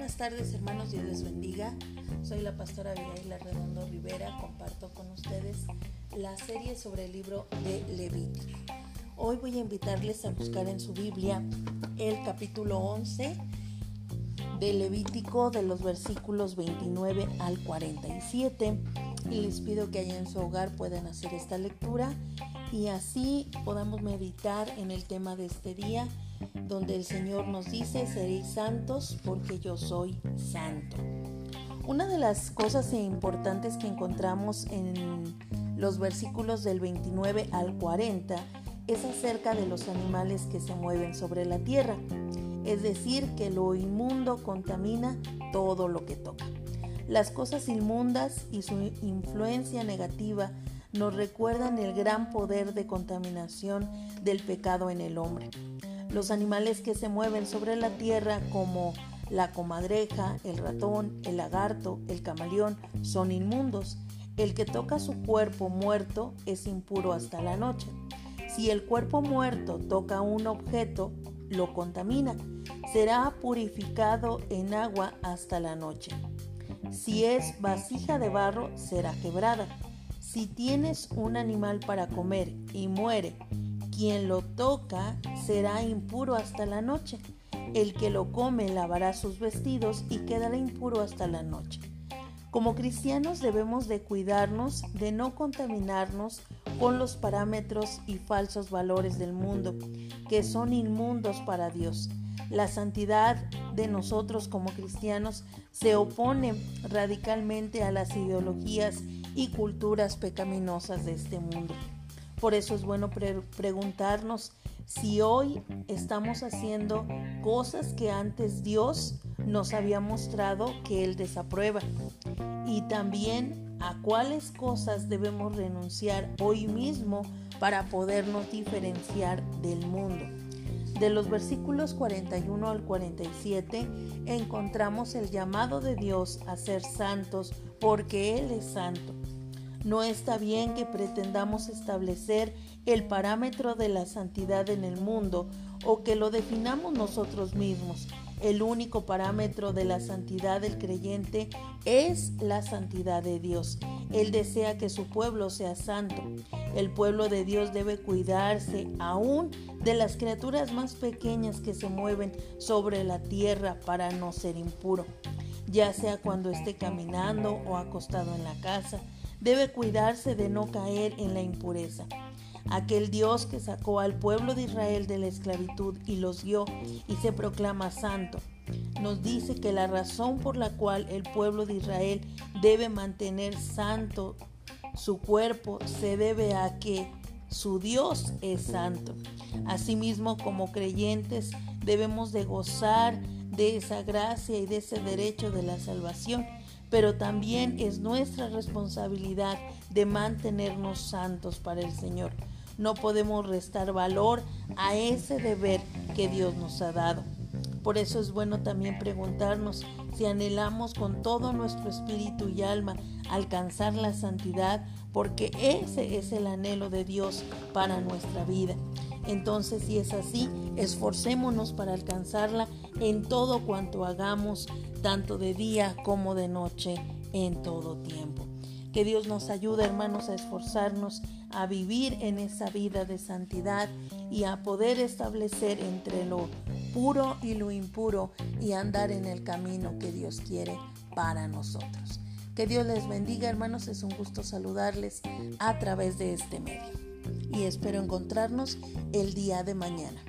tardes hermanos, Dios les bendiga. Soy la pastora Abigail Redondo Rivera, comparto con ustedes la serie sobre el libro de Levítico. Hoy voy a invitarles a buscar en su Biblia el capítulo 11 de Levítico de los versículos 29 al 47 y les pido que allá en su hogar puedan hacer esta lectura y así podamos meditar en el tema de este día donde el Señor nos dice, seréis santos porque yo soy santo. Una de las cosas importantes que encontramos en los versículos del 29 al 40 es acerca de los animales que se mueven sobre la tierra, es decir, que lo inmundo contamina todo lo que toca. Las cosas inmundas y su influencia negativa nos recuerdan el gran poder de contaminación del pecado en el hombre. Los animales que se mueven sobre la tierra como la comadreja, el ratón, el lagarto, el camaleón son inmundos. El que toca su cuerpo muerto es impuro hasta la noche. Si el cuerpo muerto toca un objeto, lo contamina. Será purificado en agua hasta la noche. Si es vasija de barro, será quebrada. Si tienes un animal para comer y muere quien lo toca será impuro hasta la noche. El que lo come lavará sus vestidos y quedará impuro hasta la noche. Como cristianos debemos de cuidarnos de no contaminarnos con los parámetros y falsos valores del mundo, que son inmundos para Dios. La santidad de nosotros como cristianos se opone radicalmente a las ideologías y culturas pecaminosas de este mundo. Por eso es bueno preguntarnos si hoy estamos haciendo cosas que antes Dios nos había mostrado que Él desaprueba. Y también a cuáles cosas debemos renunciar hoy mismo para podernos diferenciar del mundo. De los versículos 41 al 47 encontramos el llamado de Dios a ser santos porque Él es santo. No está bien que pretendamos establecer el parámetro de la santidad en el mundo o que lo definamos nosotros mismos. El único parámetro de la santidad del creyente es la santidad de Dios. Él desea que su pueblo sea santo. El pueblo de Dios debe cuidarse aún de las criaturas más pequeñas que se mueven sobre la tierra para no ser impuro, ya sea cuando esté caminando o acostado en la casa debe cuidarse de no caer en la impureza. Aquel Dios que sacó al pueblo de Israel de la esclavitud y los dio y se proclama santo, nos dice que la razón por la cual el pueblo de Israel debe mantener santo su cuerpo se debe a que su Dios es santo. Asimismo, como creyentes, debemos de gozar de esa gracia y de ese derecho de la salvación pero también es nuestra responsabilidad de mantenernos santos para el Señor. No podemos restar valor a ese deber que Dios nos ha dado. Por eso es bueno también preguntarnos si anhelamos con todo nuestro espíritu y alma alcanzar la santidad, porque ese es el anhelo de Dios para nuestra vida. Entonces, si es así, esforcémonos para alcanzarla en todo cuanto hagamos, tanto de día como de noche, en todo tiempo. Que Dios nos ayude, hermanos, a esforzarnos a vivir en esa vida de santidad y a poder establecer entre lo puro y lo impuro y andar en el camino que Dios quiere para nosotros. Que Dios les bendiga, hermanos. Es un gusto saludarles a través de este medio y espero encontrarnos el día de mañana.